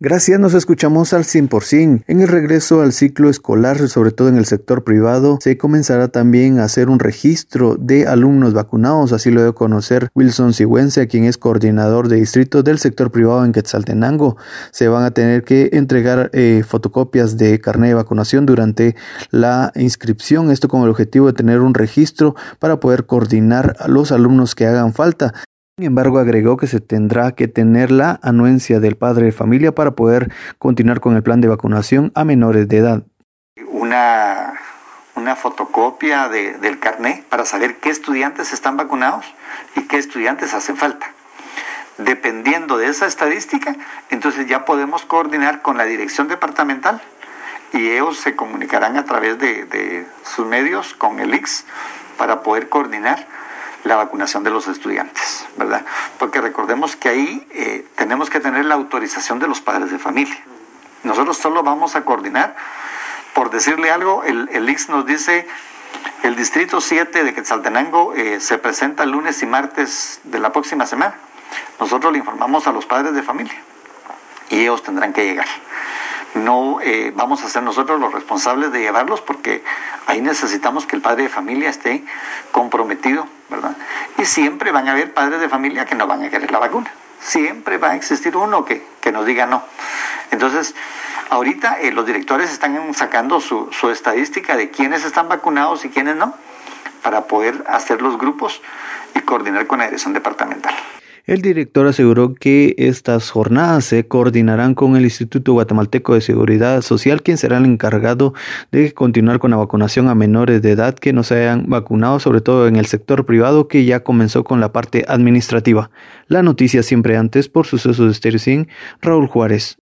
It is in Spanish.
Gracias, nos escuchamos al 100%. En el regreso al ciclo escolar, sobre todo en el sector privado, se comenzará también a hacer un registro de alumnos vacunados, así lo dio conocer Wilson Sigüense, quien es coordinador de distrito del sector privado en Quetzaltenango. Se van a tener que entregar eh, fotocopias de carnet de vacunación durante la inscripción, esto con el objetivo de tener un registro para poder coordinar a los alumnos que hagan falta. Sin embargo, agregó que se tendrá que tener la anuencia del padre de familia para poder continuar con el plan de vacunación a menores de edad. Una, una fotocopia del carnet para saber qué estudiantes están vacunados y qué estudiantes hacen falta. Dependiendo de esa estadística, entonces ya podemos coordinar con la dirección departamental y ellos se comunicarán a través de, de sus medios con el IX para poder coordinar la vacunación de los estudiantes, ¿verdad? Porque recordemos que ahí eh, tenemos que tener la autorización de los padres de familia. Nosotros solo vamos a coordinar, por decirle algo, el, el IX nos dice, el distrito 7 de Quetzaltenango eh, se presenta lunes y martes de la próxima semana. Nosotros le informamos a los padres de familia y ellos tendrán que llegar no eh, vamos a ser nosotros los responsables de llevarlos porque ahí necesitamos que el padre de familia esté comprometido, ¿verdad? Y siempre van a haber padres de familia que no van a querer la vacuna. Siempre va a existir uno que, nos diga no. Entonces, ahorita eh, los directores están sacando su, su estadística de quiénes están vacunados y quiénes no, para poder hacer los grupos y coordinar con la dirección departamental. El director aseguró que estas jornadas se coordinarán con el Instituto Guatemalteco de Seguridad Social, quien será el encargado de continuar con la vacunación a menores de edad que no se hayan vacunado, sobre todo en el sector privado que ya comenzó con la parte administrativa. La noticia siempre antes por sucesos de Stereo Raúl Juárez.